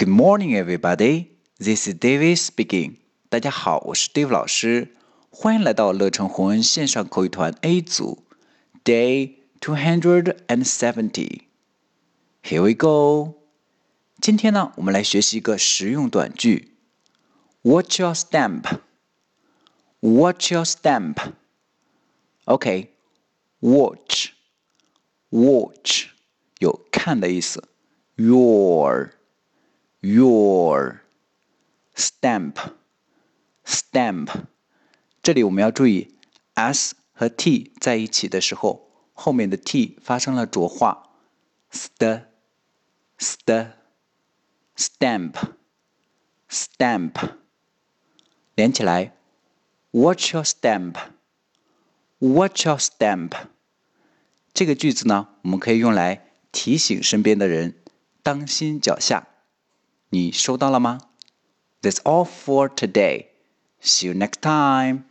Good morning, everybody. This is David speaking. 大家好，我是 Dave 老师，欢迎来到乐成红恩线上口语团 A 组，Day two hundred and seventy. Here we go. 今天呢，我们来学习一个实用短句，Watch your step. Watch your step. OK, watch, watch 有看的意思，your。your step step，这里我们要注意 s 和 t 在一起的时候，后面的 t 发生了浊化，st st step step 连起来，What's your step? What's your step. 这个句子呢，我们可以用来提醒身边的人，当心脚下。你收到了吗？That's all for today. See you next time.